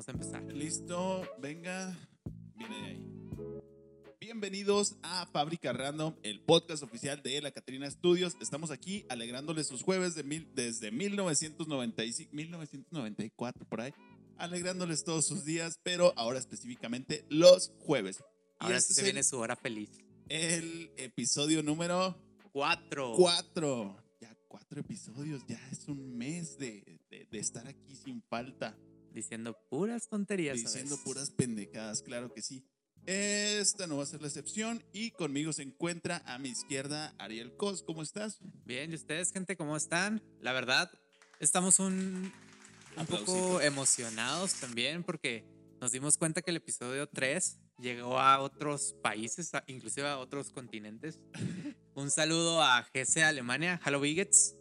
vamos a empezar. Listo, venga, viene de ahí. Bienvenidos a Fábrica Random, el podcast oficial de la Catrina Studios. Estamos aquí alegrándoles sus jueves de mil, desde 1995, 1994, por ahí. Alegrándoles todos sus días, pero ahora específicamente los jueves. Ahora este se viene el, su hora feliz. el episodio número Cuatro. 4. Ya cuatro episodios, ya es un mes de, de- de estar aquí sin falta. Diciendo puras tonterías. Diciendo puras pendejadas, claro que sí. Esta no va a ser la excepción y conmigo se encuentra a mi izquierda Ariel Cos. ¿Cómo estás? Bien, ¿y ustedes, gente, cómo están? La verdad, estamos un, un poco emocionados también porque nos dimos cuenta que el episodio 3 llegó a otros países, inclusive a otros continentes. un saludo a GC Alemania, Hello Biggets,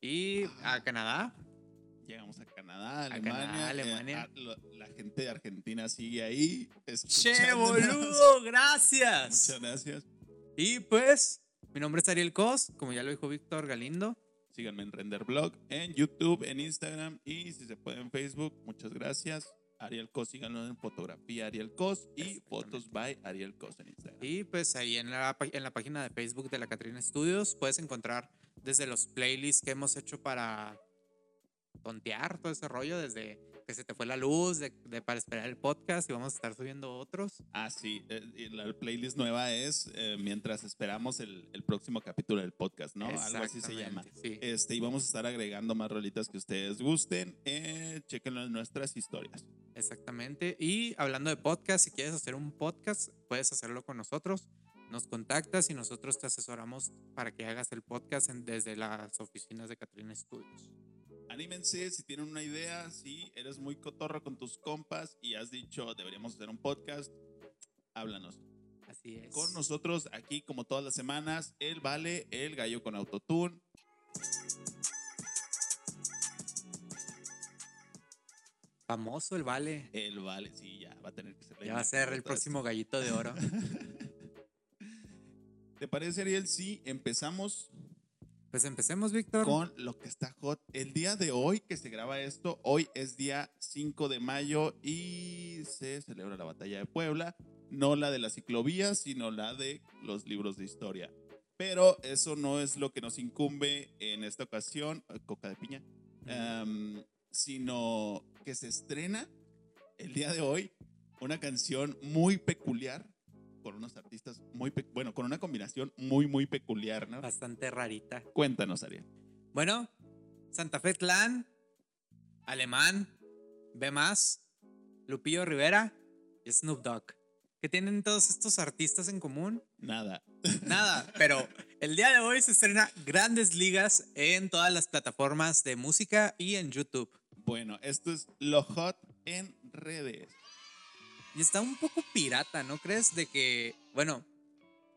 y Ah. a Canadá. Llegamos a Canadá, Alemania. Canadá, eh, Alemania. a- lo- la gente de Argentina sigue ahí. ¡Che, boludo! ¡Gracias! Muchas gracias. Y pues, mi nombre es Ariel Cos, como ya lo dijo Víctor Galindo. Síganme en Render Blog, en YouTube, en Instagram y si se puede en Facebook. Muchas gracias. Ariel Cos, síganlo en fotografía Ariel Cos y fotos by Ariel Cos en Instagram. Y pues ahí en la, en la página de Facebook de la Catrina Studios puedes encontrar desde los playlists que hemos hecho para tontear todo ese rollo, desde que se te fue la luz, de, de para esperar el podcast y vamos a estar subiendo otros. Ah, sí. eh, la playlist nueva es eh, mientras esperamos el, el próximo capítulo del podcast, ¿no? Algo así se llama. Sí. Este, y vamos a estar agregando más rolitas que ustedes gusten. Eh, chequenlo en nuestras historias. Exactamente. Y hablando de podcast, si quieres hacer un podcast, puedes hacerlo con nosotros. Nos contactas y nosotros te asesoramos para que hagas el podcast en- desde las oficinas de Catrina Studios. Anímense si tienen una idea, si eres muy cotorro con tus compas y has dicho deberíamos hacer un podcast, háblanos. Así es. Con nosotros aquí, como todas las semanas, el Vale, el Gallo con Autotune. Famoso el Vale. El Vale, sí, ya va a tener que ser. Ya va a ser el próximo gallito de oro. ¿Te parece, Ariel? Si empezamos Pues empecemos, Víctor. con lo que está hot. El día de hoy que se graba esto, hoy es día 5 de mayo y se celebra la batalla de Puebla. No la de la ciclovía, sino la de los libros de historia. Pero eso no es lo que nos incumbe en esta ocasión, eh, coca de piña, em, sino que se estrena el día de hoy una canción muy peculiar con unos artistas muy, bueno, con una combinación muy, muy peculiar, ¿no? Bastante rarita. Cuéntanos, Ariel. Bueno, Santa Fe Clan, Alemán, B Lupillo Rivera y Snoop Dogg. ¿Qué tienen todos estos artistas en común? Nada. Nada, pero el día de hoy se estrena Grandes Ligas en todas las plataformas de música y en YouTube. Bueno, esto es lo hot en redes. Y está un poco pirata, ¿no crees? De que, bueno,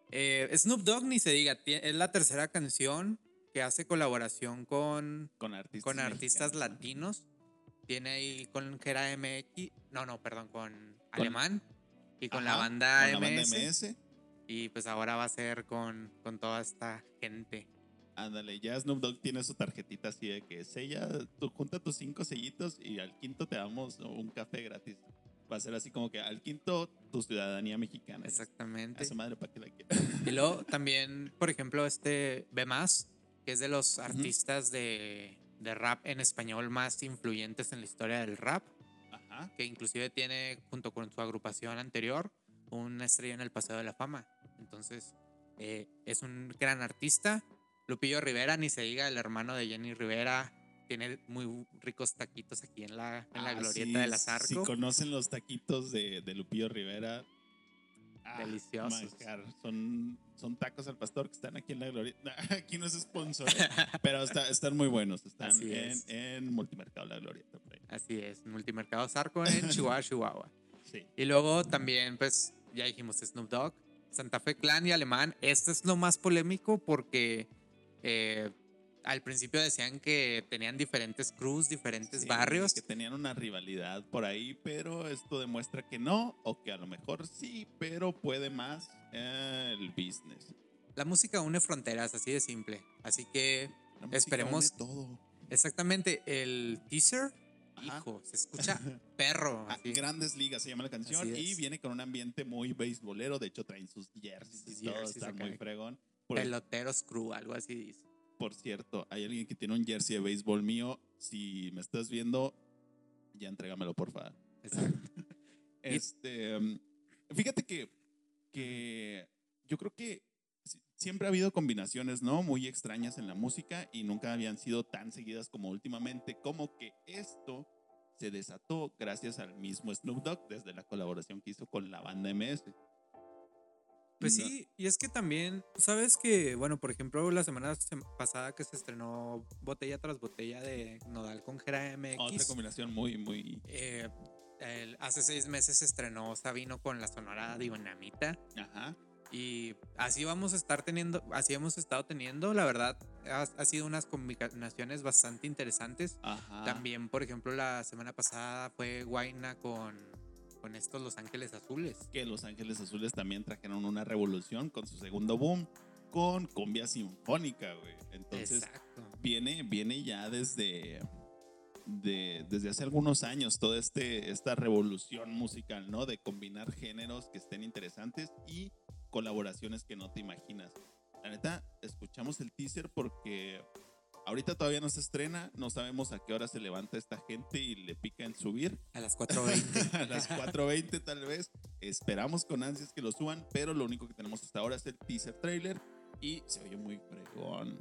eh, Snoop Dogg ni se diga, es la tercera canción que hace colaboración con, Con artistas. con artistas latinos. Tiene ahí con Gera MX, no, no, perdón, con Alemán y con la Ajá, banda con la banda MS. MS. Y pues ahora va a ser con, con toda esta gente. Ándale, ya Snoop Dogg tiene su tarjetita así de que sella, tú junta tus cinco sellitos y al quinto te damos un café gratis. Va a ser así como que al quinto tu ciudadanía mexicana. A Exactamente. esa madre para que la quiera. Y luego también, por ejemplo, este B que es de los artistas de, de rap en español más influyentes en la historia del rap, Ajá. que inclusive tiene, junto con su agrupación anterior, una estrella en el Paseo de la Fama. Entonces, eh, es un gran artista. Lupillo Rivera, ni se diga, el hermano de Jenny Rivera, tiene muy ricos taquitos aquí en la, en la Ah, glorieta sí, de las Arco. Si conocen los taquitos de, de Lupillo Rivera. ah, Deliciosos. manjar. Son, son tacos al pastor que están aquí en la glorieta. Aquí no es sponsor, pero está- están muy buenos. Están Así en, es. en Multimercado La Glorieta. Así es, Multimercado Zarco en Chihuahua, Chihuahua. Sí. Y luego también, pues, ya dijimos Snoop Dogg, Santa Fe Clan y Alemán. Este es lo más polémico porque eh, al principio decían que tenían diferentes crews, diferentes Sí, barrios. Que tenían una rivalidad por ahí, pero esto demuestra que no, o que a lo mejor sí, pero puede más eh, el business. La música une fronteras, así de simple. Así que La Esperemos- une todo. exactamente el teaser Ajá. Hijo, se escucha perro. Ah. Grandes Ligas se llama la canción y viene con un ambiente muy beisbolero. De hecho, traen sus jerseys y Sus todo. jerseys Está muy fregón. Peloteros crew, algo así dice. Por cierto, hay alguien que tiene un jersey de béisbol mío. Si me estás viendo, ya entrégamelo, por favor. Exacto. Este, um, fíjate que, que yo creo que si- siempre ha habido combinaciones, ¿no? Muy extrañas en la música y nunca habían sido tan seguidas como últimamente. Como que esto se desató gracias al mismo Snoop Dogg desde la colaboración que hizo con la banda MS. Pues No- sí, y es que también, sabes que, bueno, por ejemplo, la semana sem- pasada que se estrenó botella tras botella de Nodal con Jera MX. Otra combinación muy, muy. eh, el- hace seis meses se estrenó Sabino con la Sonora Dinamita. Ajá. Y así vamos a estar teniendo, así hemos estado teniendo, la verdad, ha, ha sido unas combinaciones bastante interesantes. Ajá. También, por ejemplo, la semana pasada fue Guaina con, con estos Los Ángeles Azules. Que Los Ángeles Azules también trajeron una revolución con su segundo boom con cumbia sinfónica, güey. Entonces. Exacto. viene, viene ya desde, de- desde hace algunos años toda este, esta revolución musical, ¿no? De combinar géneros que estén interesantes y colaboraciones que no te imaginas. La neta, escuchamos el teaser porque ahorita todavía no se estrena, no sabemos a qué hora se levanta esta gente y le pica en subir. A las 4.20. a las 4.20 tal vez. Esperamos con ansias que lo suban, pero lo único que tenemos hasta ahora es el teaser trailer y se oye muy fregón.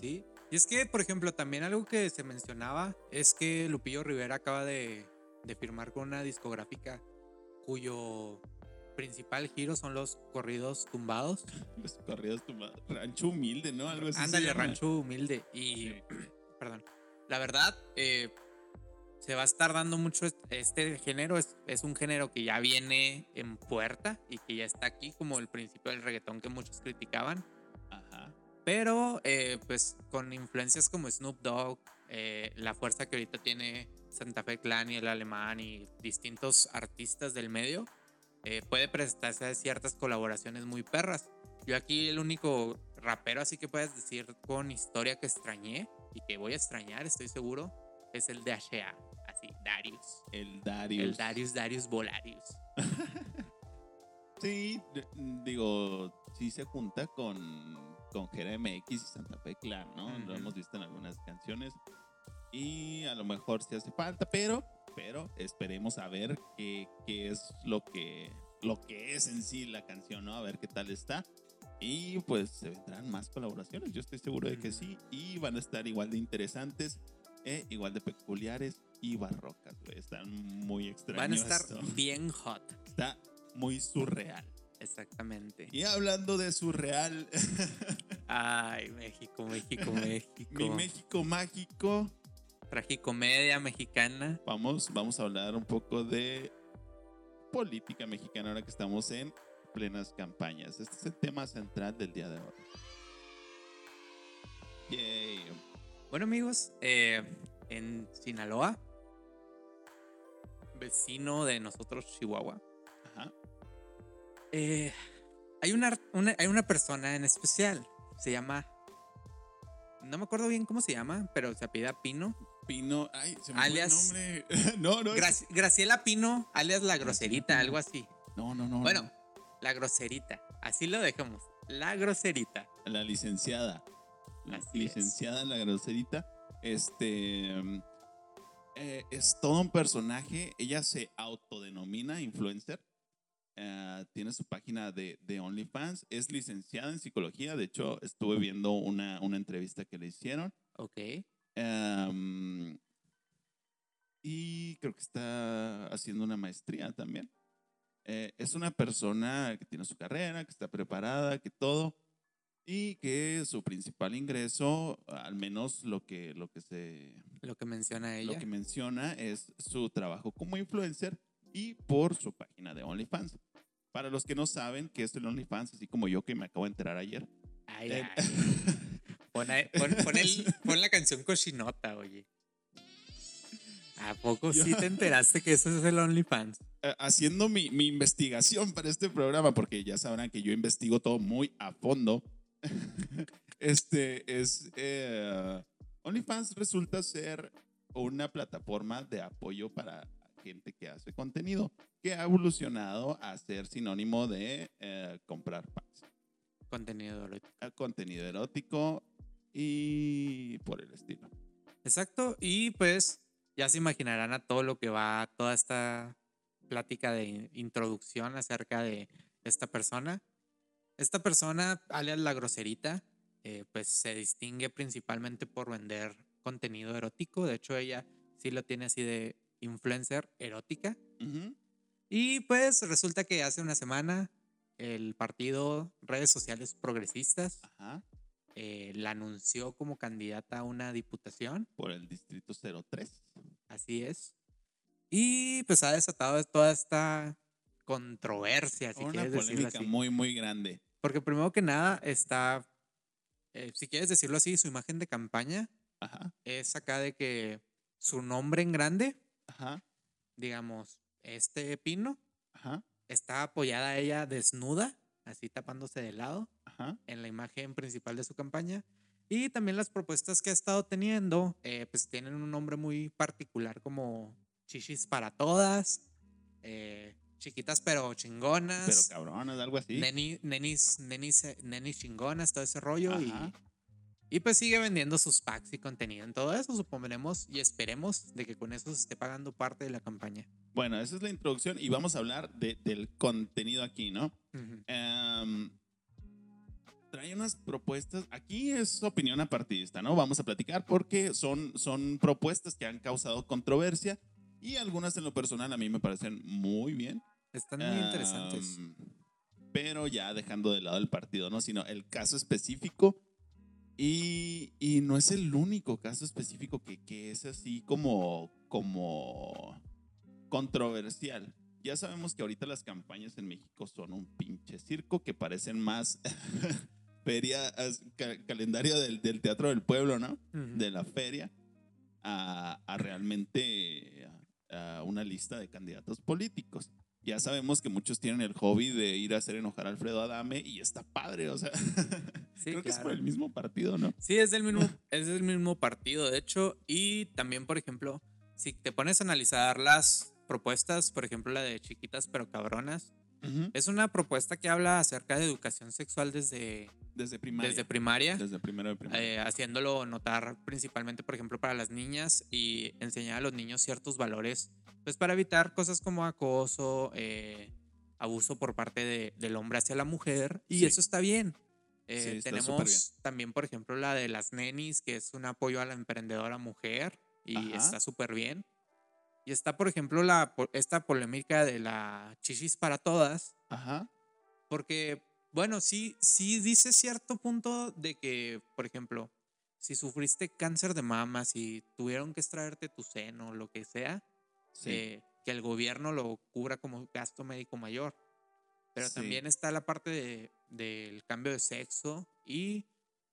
Sí. Y es que, por ejemplo, también algo que se mencionaba es que Lupillo Rivera acaba de, de firmar con una discográfica cuyo principal giro son los corridos tumbados. Los corridos tumbados. Rancho humilde, ¿no? Algo así. Ándale, rancho humilde. Y, Sí. perdón, la verdad, eh, se va a estar dando mucho est- este género. Es, es un género que ya viene en puerta y que ya está aquí, como el principio del reggaetón que muchos criticaban. Ajá. Pero, eh, pues, con influencias como Snoop Dogg, eh, la fuerza que ahorita tiene Santa Fe Clan y el Alemán y distintos artistas del medio, eh, puede prestarse a ciertas colaboraciones muy perras. Yo aquí el único rapero así que puedes decir con historia que extrañé y que voy a extrañar, estoy seguro, es el de Ashea, así, Darius. El Darius. El Darius, Darius Volarius. Sí, digo, sí se junta con, con Jera MX y Santa Fe Clan, ¿no? Lo Ujú. hemos visto en algunas canciones. Y a lo mejor sí hace falta, pero, pero esperemos a ver qué, qué es lo que, lo que es en sí la canción, ¿no? A ver qué tal está. Y pues se vendrán más colaboraciones, yo estoy seguro de que sí. Y van a estar igual de interesantes, eh, igual de peculiares y barrocas, güey. Están muy extraños. Van a estar esto. bien hot. Está muy surreal. Exactamente. Y hablando de surreal, Ay, México, México, México. mi México mágico, Tragicomedia mexicana. vamos, vamos a hablar un poco de política mexicana ahora que estamos en plenas campañas. Este es el tema central del día de hoy. Yay. Bueno, amigos, eh, en Sinaloa, vecino de nosotros, Chihuahua, Ajá. eh, hay, una, una- hay una persona en especial. Se llama. No me acuerdo bien cómo se llama, pero se apellida Pino. Pino, ay, se me fue Alias- el nombre. no, no, Graciela Pino, alias La Groserita, algo así. no, no, no. Bueno, La Groserita. Así lo dejamos. La Groserita. La licenciada. La es. licenciada en la groserita. Este. eh, es todo un personaje. Ella se autodenomina influencer. Eh, tiene su página de, de OnlyFans. Es licenciada en psicología. De hecho, estuve viendo una, una entrevista que le hicieron. Ok. Em, y creo que está haciendo una maestría también. Eh, es una persona que tiene su carrera, que está preparada, que todo, y que su principal ingreso, al menos lo que, lo que se Lo que menciona ella. lo que menciona es su trabajo como influencer y por su página de OnlyFans. Para los que no saben qué es el OnlyFans, así como yo que me acabo de enterar ayer. Ay, eh, ay. Pon, ahí- pon- pon el- pon la canción cochinota, oye. ¿A poco Yo- sí te enteraste que eso es el OnlyFans? eh, haciendo mi, mi investigación para este programa, porque ya sabrán que yo investigo todo muy a fondo. este es. eh, OnlyFans resulta ser una plataforma de apoyo para gente que hace contenido, que ha evolucionado a ser sinónimo de eh, comprar packs. Contenido erótico. Eh, Contenido erótico y por el estilo. Exacto. Y pues ya se imaginarán a todo lo que va, toda esta plática de introducción acerca de esta persona. Esta persona, alias la groserita, eh, pues se distingue principalmente por vender contenido erótico. De hecho, ella sí lo tiene así de influencer erótica. Y pues resulta que hace una semana el partido Redes Sociales Progresistas Ajá. Eh, la anunció como candidata a una diputación. Por el distrito 03. Así es. Y pues ha desatado toda esta controversia, si Una quieres decirlo polémica así. muy, muy grande. Porque primero que nada está, eh, si quieres decirlo así, su imagen de campaña Ajá. es acá de que su nombre en grande, Ajá. digamos, este pino, Ajá. está apoyada ella desnuda, así tapándose de lado, Ajá. en la imagen principal de su campaña. Y también las propuestas que ha estado teniendo, eh, pues tienen un nombre muy particular como chichis para todas, eh, chiquitas pero chingonas, Pero cabronas, algo así. neni- nenis, nenis, nenis chingonas, todo ese rollo. Ajá. y pues sigue vendiendo sus packs y contenido en todo eso, supondremos y esperemos de que con eso se esté pagando parte de la campaña. Bueno, esa es la introducción y vamos a hablar de- del contenido aquí, ¿no? Ujú. Em, trae unas propuestas, aquí es opinión apartidista, ¿no? Vamos a platicar porque son, son propuestas que han causado controversia y algunas en lo personal a mí me parecen muy bien. Están muy interesantes. Em, pero ya dejando de lado el partido, ¿no? Sino el caso específico. Y, y no es el único caso específico que, que es así como, como controversial. Ya sabemos que ahorita las campañas en México son un pinche circo que parecen más feria, ca- calendario del, del Teatro del Pueblo, ¿no? De la feria a, a realmente a- a una lista de candidatos políticos. Ya sabemos que muchos tienen el hobby de ir a hacer enojar a Alfredo Adame y está padre, o sea, Sí, creo que es por el mismo partido, ¿no? Sí, es del mismo, es del mismo partido, de hecho. Y también, por ejemplo, si te pones a analizar las propuestas, por ejemplo, la de chiquitas pero cabronas, es una propuesta que habla acerca de educación sexual desde, Desde primaria. desde primaria, Desde primero de primaria. eh, haciéndolo notar principalmente, por ejemplo, para las niñas y enseñar a los niños ciertos valores, pues para evitar cosas como acoso, eh, abuso por parte de- del hombre hacia la mujer. Y Sí. eso está bien. Eh, Sí, está tenemos bien. también, por ejemplo, la de las nenis, que es un apoyo a la emprendedora mujer y Ajá. está súper bien. Y está, por ejemplo, la, esta polémica de la chichis para todas, Ajá. porque, bueno, sí, sí dice cierto punto de que, por ejemplo, si sufriste cáncer de mama, si tuvieron que extraerte tu seno, lo que sea, Sí. eh, que el gobierno lo cubra como gasto médico mayor. Pero Sí. también está la parte de- del cambio de sexo y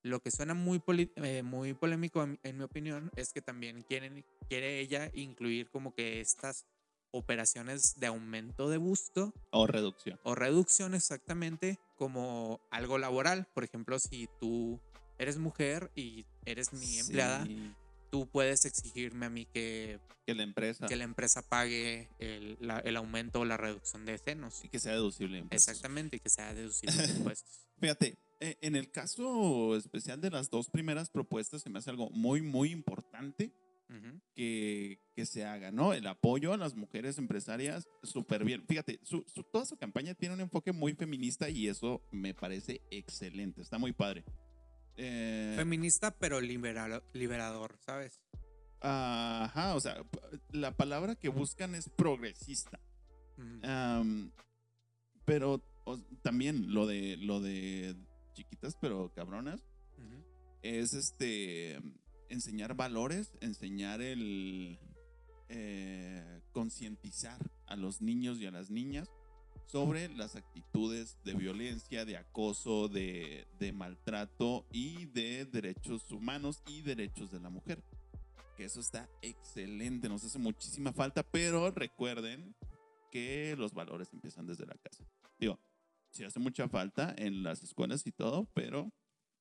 lo que suena muy, eh, muy polémico en, en mi opinión es que también quieren, quiere ella incluir como que estas operaciones de aumento de busto O reducción. o reducción exactamente como algo laboral. Por ejemplo, si tú eres mujer y eres mi empleada, Sí, tú puedes exigirme a mí que, Que la empresa. que la empresa pague el, la- el aumento o la reducción de senos. y que sea deducible. de impuestos. Exactamente, y que sea deducible de impuestos. Fíjate, eh, en el caso especial de las dos primeras propuestas, se me hace algo muy, muy importante Ujú. que, que se haga, ¿no? El apoyo a las mujeres empresarias, súper bien. Fíjate, su- su- toda su campaña tiene un enfoque muy feminista y eso me parece excelente, está muy padre. Eh, Feminista, pero liberador, ¿sabes? ajá, o sea, la palabra que buscan es progresista. Pero o- también lo de, lo de chiquitas pero cabronas es este enseñar valores, enseñar el eh, concientizar a los niños y a las niñas sobre las actitudes de violencia, de acoso, de, de maltrato y de derechos humanos y derechos de la mujer. Que eso está excelente, nos hace muchísima falta, pero recuerden que los valores empiezan desde la casa. Digo, sí hace mucha falta en las escuelas y todo, pero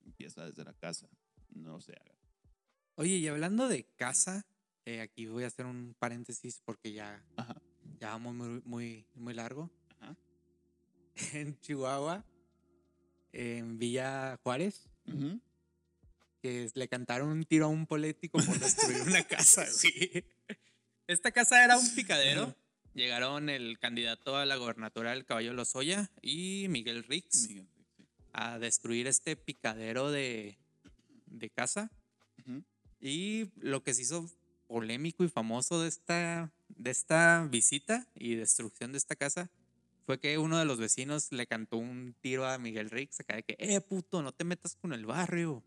empieza desde la casa. No se haga. Oye, y hablando de casa, eh, aquí voy a hacer un paréntesis porque ya, Ajá. ya vamos muy, muy, muy largo. En Chihuahua, en Villa Juárez, Ujú. que le cantaron un tiro a un político por destruir una casa, güey. Esta casa era un picadero. Llegaron el candidato a la gobernatura del Caballo Lozoya y Miguel Rix Miguel, sí. a destruir este picadero de, de casa. Y lo que se hizo polémico y famoso de esta, de esta visita y destrucción de esta casa fue que uno de los vecinos le cantó un tiro a Miguel Rix acá de que, eh, puto, no te metas con el barrio.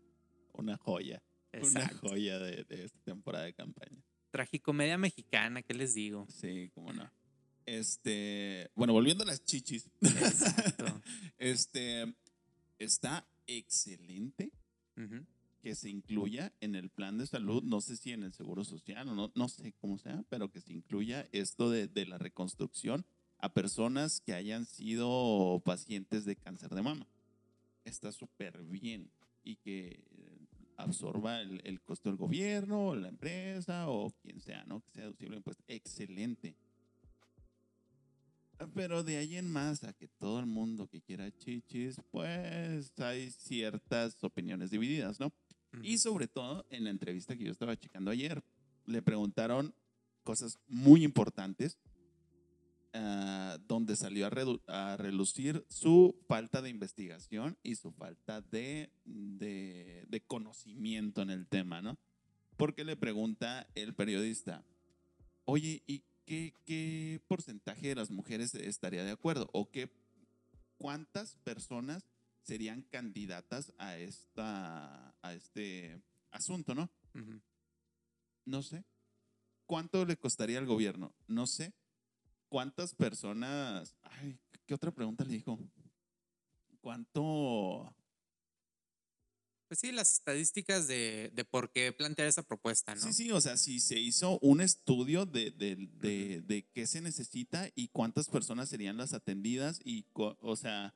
Una joya. Exacto. Una joya de, de esta temporada de campaña. Tragicomedia mexicana, ¿qué les digo? Sí, cómo no. Este, bueno, volviendo a las chichis. Exacto. Este, está excelente que se incluya en el plan de salud, no sé si en el seguro social o no, no sé cómo sea, pero que se incluya esto de, de la reconstrucción a personas que hayan sido pacientes de cáncer de mama. Está súper bien y que absorba el, el costo del gobierno, o la empresa o quien sea, ¿no? Que sea deducible pues excelente. Pero de ahí en más a que todo el mundo que quiera chichis, pues hay ciertas opiniones divididas, ¿no? Y sobre todo en la entrevista que yo estaba checando ayer, le preguntaron cosas muy importantes, ah, donde salió a, a relucir su falta de investigación y su falta de, de, de conocimiento en el tema, ¿no? Porque le pregunta el periodista, oye, ¿y qué, qué porcentaje de las mujeres estaría de acuerdo? ¿O qué, cuántas personas serían candidatas a, esta, a este asunto, ¿no? No sé. ¿Cuánto le costaría al gobierno? No sé. ¿Cuántas personas... Ay, ¿qué otra pregunta le dijo? ¿Cuánto... Pues sí, las estadísticas de, de por qué plantear esa propuesta, ¿no? Sí, sí, o sea, si se hizo un estudio de, de, de, de qué se necesita y cuántas personas serían las atendidas y, o sea,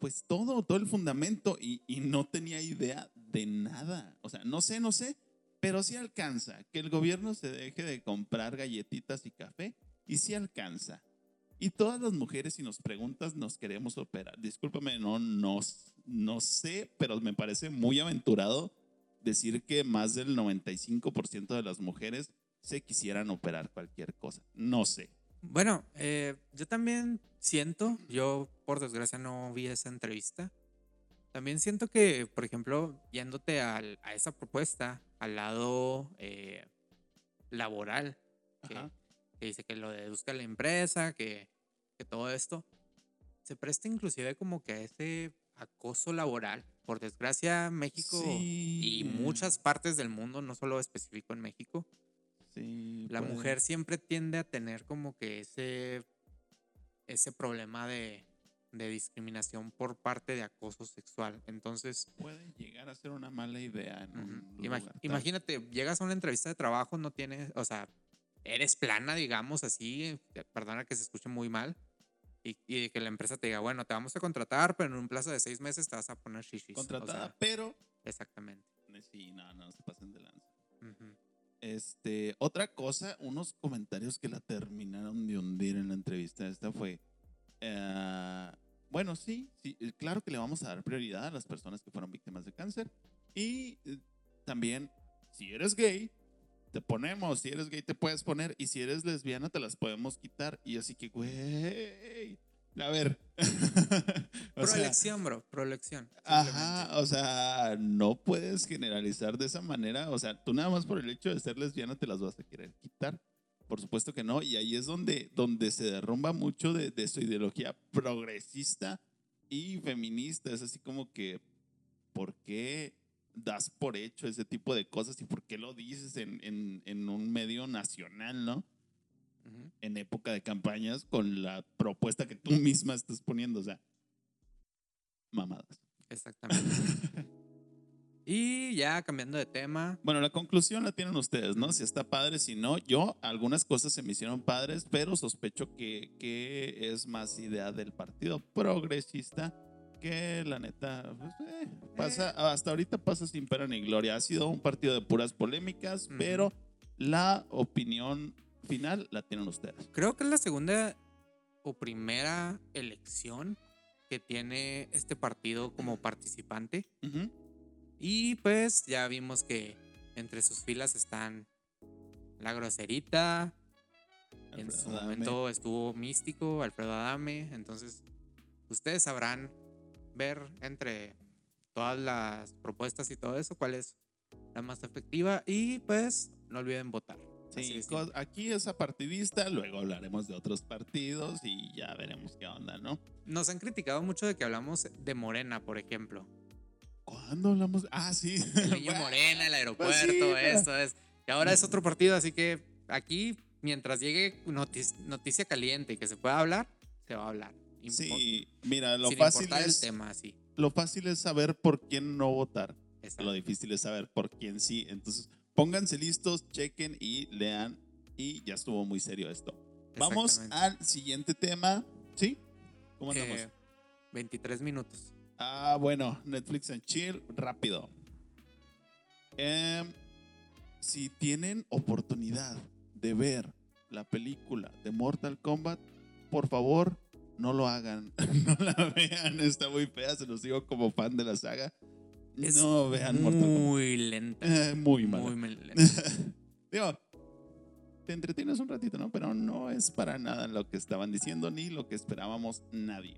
pues todo, todo el fundamento y, y no tenía idea de nada. O sea, no sé, no sé, pero sí alcanza que el gobierno se deje de comprar galletitas y café y sí alcanza. Y todas las mujeres, si nos preguntas, nos queremos operar. Discúlpame, no, no, no sé, pero me parece muy aventurado decir que más del 95% de las mujeres se quisieran operar cualquier cosa. No sé. Bueno, eh, yo también siento, yo por desgracia no vi esa entrevista, también siento que, por ejemplo, yéndote a esa propuesta, al lado eh, laboral, que, dice que lo deduzca la empresa, que, que todo esto, se presta inclusive como que a ese acoso laboral. Por desgracia, México y muchas partes del mundo, no solo específico en México, Sí, la puede. mujer siempre tiende a tener como que ese, ese problema de, de discriminación por parte de acoso sexual. Entonces, puede llegar a ser una mala idea. En ujú, un ima- lugar tal. imagínate, llegas a una entrevista de trabajo, no tienes, o sea, eres plana, digamos así, eh, perdona que se escuche muy mal, y, y que la empresa te diga, bueno, te vamos a contratar, pero en un plazo de seis meses te vas a poner shishis. o Contratada, sea, pero. exactamente. Sí, no, no se pasen de lanza. Ujú. Este, otra cosa, unos comentarios que la terminaron de hundir en la entrevista esta fue, eh, bueno, sí, sí, eh, claro que le vamos a dar prioridad a las personas que fueron víctimas de cáncer y eh, también, si eres gay, te ponemos, si eres gay te puedes poner y si eres lesbiana te las podemos quitar y así que, güey, a ver, sea, Proelección, bro, proelección. Ajá, o sea, no puedes generalizar de esa manera. O sea, tú nada más por el hecho de ser lesbiana te las vas a querer quitar. Por supuesto que no. Y ahí es donde, donde se derrumba mucho de, de su ideología progresista y feminista. Es así como que, ¿por qué das por hecho ese tipo de cosas y por qué lo dices en, en, en un medio nacional, no? En época de campañas con la propuesta que tú misma estás poniendo. O sea, mamadas. Exactamente. y ya cambiando de tema, Bueno, la conclusión la tienen ustedes, ¿no? Si está padre, si no, yo algunas cosas se me hicieron padres, pero sospecho que, que es más idea del partido progresista que la neta, pues, eh, pasa, hasta ahorita pasa sin pena ni gloria. Ha sido un partido de puras polémicas, pero la opinión final la tienen ustedes. Creo que es la segunda o primera elección que tiene este partido como participante. Ujú. Y pues ya vimos que entre sus filas están La Groserita. En su Adame. momento estuvo Místico, Alfredo Adame. Entonces, ustedes sabrán ver entre todas las propuestas y todo eso cuál es la más efectiva. Y pues no olviden votar. Sí, aquí es partidista, luego hablaremos de otros partidos y ya veremos qué onda, ¿no? Nos han criticado mucho de que hablamos de Morena, por ejemplo. ¿Cuándo hablamos? Ah, sí. El niño Morena, el aeropuerto, pues sí, esto es. Y ahora es otro partido, así que aquí, mientras llegue notis- noticia caliente y que se pueda hablar, se va a hablar. Impo- Sí, mira, lo sin fácil es el tema, sí. lo fácil es saber por quién no votar. Exacto. Lo difícil es saber por quién sí. Entonces, pónganse listos, chequen y lean. Y ya estuvo muy serio esto. Vamos al siguiente tema. ¿Sí? ¿Cómo andamos? Eh, 23 minutos. Ah, bueno, Netflix and Chill, rápido. Em, si tienen oportunidad de ver la película de Mortal Kombat, por favor, no lo hagan. no la vean, está muy fea, se los digo como fan de la saga. Es no vean Mortal Kombat. muy lenta. Eh, muy mal. Muy lenta. Digo, te entretienes un ratito, ¿no? Pero no es para nada lo que estaban diciendo ni lo que esperábamos nadie.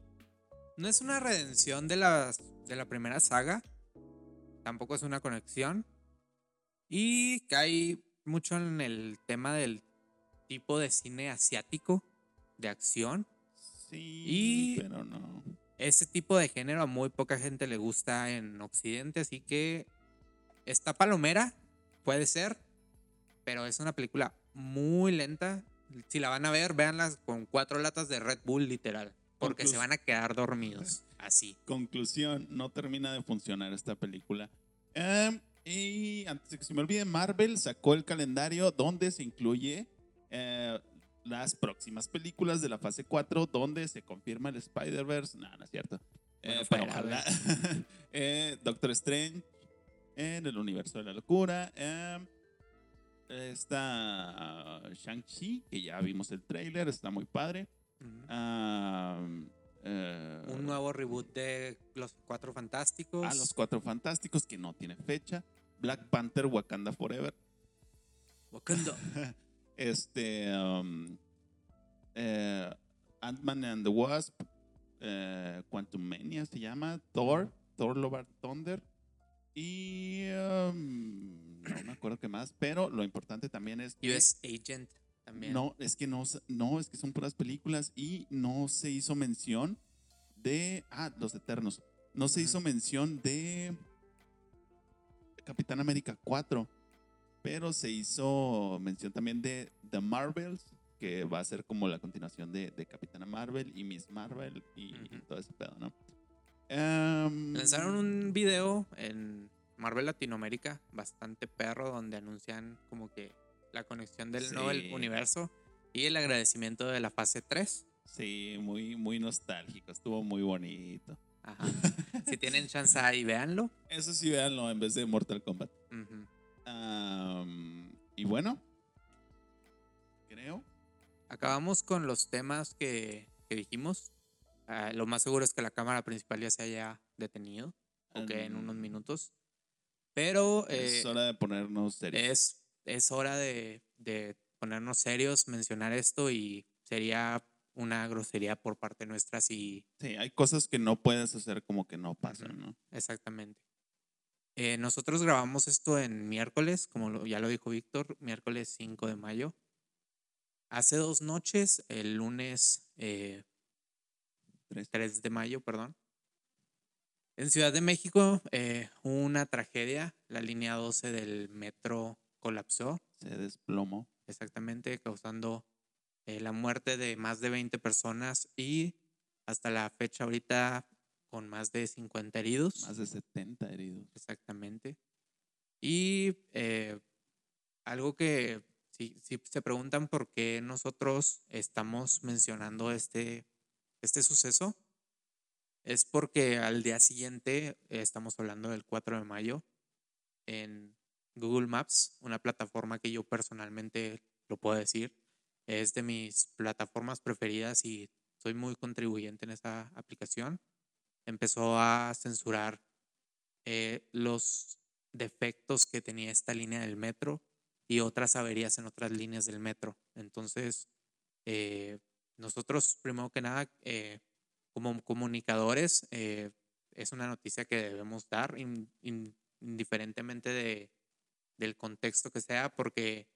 No es una redención de, las, de la primera saga. Tampoco es una conexión. Y cae mucho en el tema del tipo de cine asiático de acción. Sí, Y- pero no. Ese tipo de género a muy poca gente le gusta en Occidente, así que esta palomera puede ser, pero es una película muy lenta. Si la van a ver, véanla con cuatro latas de Red Bull literal, porque se van a quedar dormidos, así. Conclusión, no termina de funcionar esta película. Em, y antes de que se me olvide, Marvel sacó el calendario donde se incluye eh, las próximas películas de la fase 4, donde se confirma el Spider-Verse. No, no es cierto. Eh, Bueno, pero fuera, ojalá. Eh, Doctor Strange en el universo de la locura. em, está Shang-Chi, que ya vimos el trailer, está muy padre. Eh, Un nuevo reboot de Los Cuatro Fantásticos. a los Cuatro Fantásticos, que no tiene fecha. Black Panther, Wakanda Forever. Wakanda. Este. um, eh, Ant-Man and the Wasp. Eh, Quantum Mania se llama. Thor. Thor Love Thunder. Y. um, no me acuerdo qué más. Pero lo importante también es. que- US Agent también. No, es que no, no, es que son puras películas y no se hizo mención de. Ah, Los Eternos. No se hizo mención de Capitán América 4, pero se hizo mención también de The Marvels, que va a ser como la continuación de, de Capitana Marvel y Miss Marvel y, todo ese pedo, ¿no? Em, Lanzaron un video en Marvel Latinoamérica bastante perro donde anuncian como que la conexión del nuevo Sí. universo y el agradecimiento de la fase 3. Sí, muy, muy nostálgico, estuvo muy bonito. Ajá. si tienen chance ahí, véanlo. Eso sí, véanlo en vez de Mortal Kombat. Ujú. Am, y bueno, creo. Acabamos con los temas que, que dijimos. Ah, lo más seguro es que la cámara principal ya se haya detenido. O que en unos minutos. Pero Es eh, hora de ponernos serios. es, es hora de, de ponernos serios, mencionar esto y sería una grosería por parte nuestra si Sí, hay cosas que no puedes hacer como que no pasan. ¿no? exactamente. Eh, nosotros grabamos esto en miércoles, como ya lo dijo Víctor, miércoles 5 de mayo. Hace dos noches, el lunes eh, Tres. 3 de mayo, perdón. En Ciudad de México, eh, hubo una tragedia. La línea 12 del metro colapsó. Se desplomó. exactamente, causando eh, la muerte de más de 20 personas y hasta la fecha ahorita con más de 50 heridos. Más de 70 heridos. Exactamente. Y eh, algo que si, si se preguntan por qué nosotros estamos mencionando este, este suceso, Es porque al día siguiente, estamos hablando del 4 de mayo, en Google Maps, una plataforma que yo personalmente lo puedo decir, es de mis plataformas preferidas y soy muy contribuyente en esa aplicación. Empezó a censurar eh, los defectos que tenía esta línea del metro y otras averías en otras líneas del metro. Entonces, eh, nosotros, primero que nada, eh, como comunicadores, es una noticia que debemos dar indiferentemente de, del contexto que sea, porque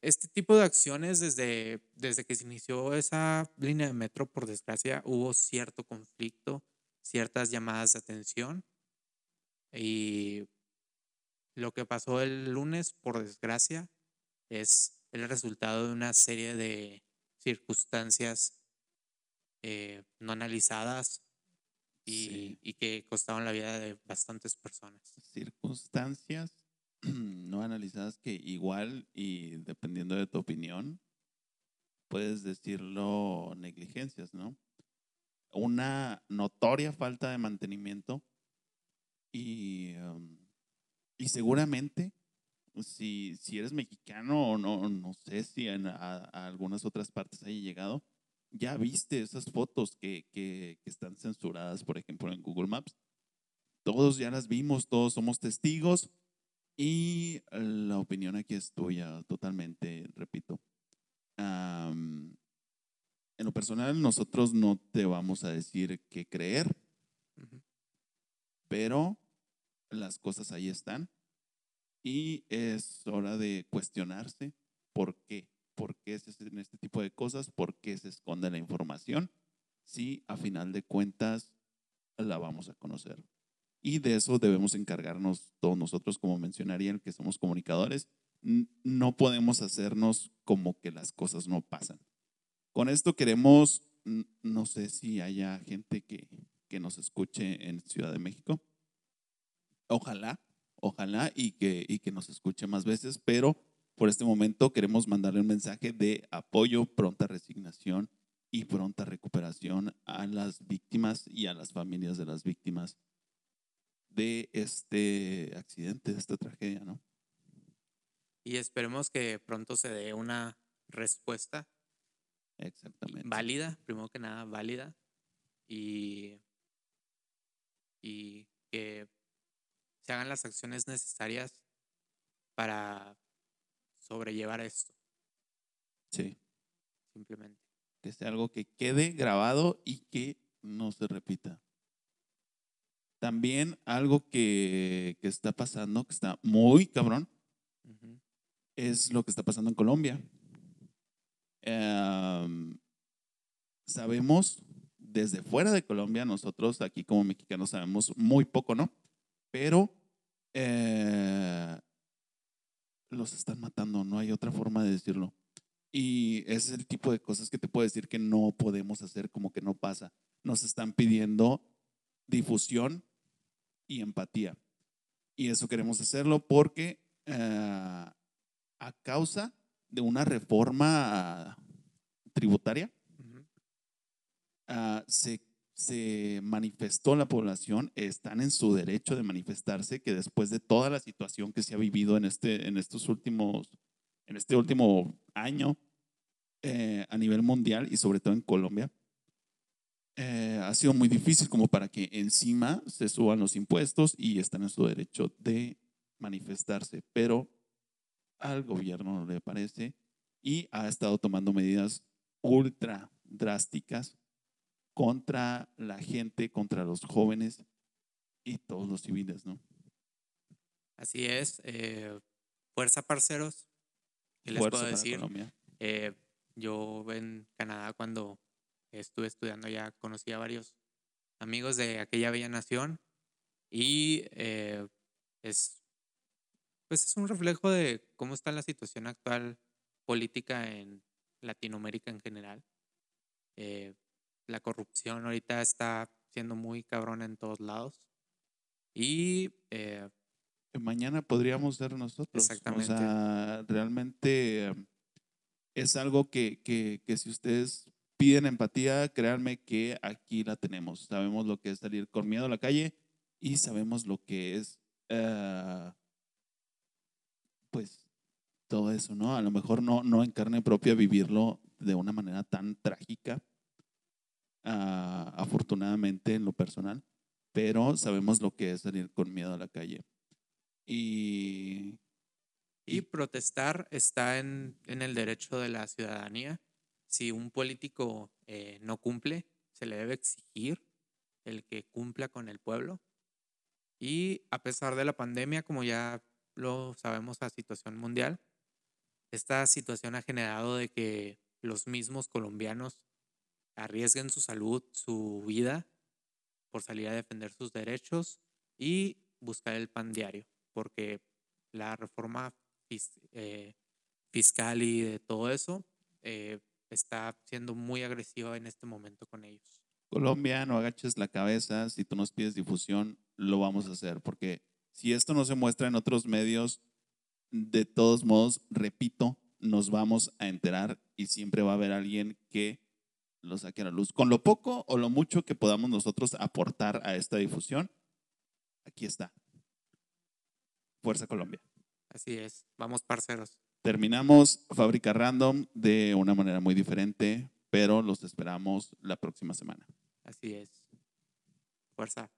este tipo de acciones, desde, desde que se inició esa línea de metro, por desgracia, hubo cierto conflicto, ciertas llamadas de atención. Y lo que pasó el lunes, por desgracia, es el resultado de una serie de circunstancias eh, no analizadas y, y, que costaron la vida de bastantes personas. Circunstancias no analizadas que igual y dependiendo de tu opinión, puedes decirlo negligencias, ¿no? Una notoria falta de mantenimiento y, um, y seguramente si, si eres mexicano o no, no sé si en, a, algunas otras partes haya llegado, ya viste esas fotos que, que están censuradas, por ejemplo, en Google Maps. Todos ya las vimos, todos somos testigos y la opinión aquí es tuya totalmente, repito. en lo personal, nosotros no te vamos a decir qué creer, pero las cosas ahí están. Y es hora de cuestionarse por qué, por qué se hacen este tipo de cosas, por qué se esconde la información, si a final de cuentas la vamos a conocer. Y de eso debemos encargarnos todos nosotros, como mencionaría que somos comunicadores. No podemos hacernos como que las cosas no pasan. Con esto queremos, no sé si haya gente que, que nos escuche en Ciudad de México. Ojalá, ojalá y que, y que nos escuche más veces, pero por este momento queremos mandarle un mensaje de apoyo, pronta resignación y pronta recuperación a las víctimas y a las familias de las víctimas de este accidente, de esta tragedia, ¿no? Y esperemos que pronto se dé una respuesta Exactamente. válida, primero que nada válida, y, y que se hagan las acciones necesarias para sobrellevar esto. Sí. Simplemente. Que sea algo que quede grabado y que no se repita. También algo que, está pasando, que está muy cabrón, es lo que está pasando en Colombia. Em, sabemos desde fuera de Colombia, nosotros aquí como mexicanos sabemos muy poco, ¿no? Pero eh, los están matando, no hay otra forma de decirlo. Y ese es el tipo de cosas que te puedo decir que no podemos hacer como que no pasa. Nos están pidiendo difusión y empatía. Y eso queremos hacerlo porque eh, a causa de una reforma tributaria ah, se, se manifestó la población, están en su derecho de manifestarse, que después de toda la situación que se ha vivido en, este, en estos últimos, en este último año eh, a nivel mundial y sobre todo en Colombia, eh, ha sido muy difícil como para que encima se suban los impuestos y están en su derecho de manifestarse, pero al gobierno no le parece y ha estado tomando medidas ultra drásticas contra la gente, contra los jóvenes y todos los civiles, ¿no? Así es. Eh, fuerza, parceros. ¿Qué les puedo decir? Eh, yo en Canadá cuando estuve estudiando ya, conocí a varios amigos de aquella bella nación y eh, es, pues es un reflejo de cómo está la situación actual política en Latinoamérica en general. Eh, la corrupción ahorita está siendo muy cabrón en todos lados. Y eh, mañana podríamos ser nosotros. Exactamente. O sea, realmente es algo que, que, que si ustedes piden empatía, créanme que aquí la tenemos. Sabemos lo que es salir con miedo a la calle y sabemos lo que es, eh, pues, todo eso, ¿no? A lo mejor no, no en carne propia vivirlo de una manera tan trágica, ah, afortunadamente en lo personal, pero sabemos lo que es salir con miedo a la calle. Y, y protestar está en, en, el derecho de la ciudadanía. Si un político eh, no cumple, se le debe exigir el que cumpla con el pueblo. Y a pesar de la pandemia, como ya lo sabemos a situación mundial, esta situación ha generado de que los mismos colombianos arriesguen su salud, su vida, por salir a defender sus derechos y buscar el pan diario, porque la reforma eh, fiscal y de todo eso eh, está siendo muy agresiva en este momento con ellos. Colombia, no agaches la cabeza, si tú nos pides difusión, lo vamos a hacer, porque si esto no se muestra en otros medios, de todos modos, repito, nos vamos a enterar y siempre va a haber alguien que lo saque a la luz. Con lo poco o lo mucho que podamos nosotros aportar a esta difusión, aquí está. Fuerza Colombia. Así es, vamos parceros. Terminamos Fábrica Random de una manera muy diferente, pero los esperamos la próxima semana. Así es. Fuerza.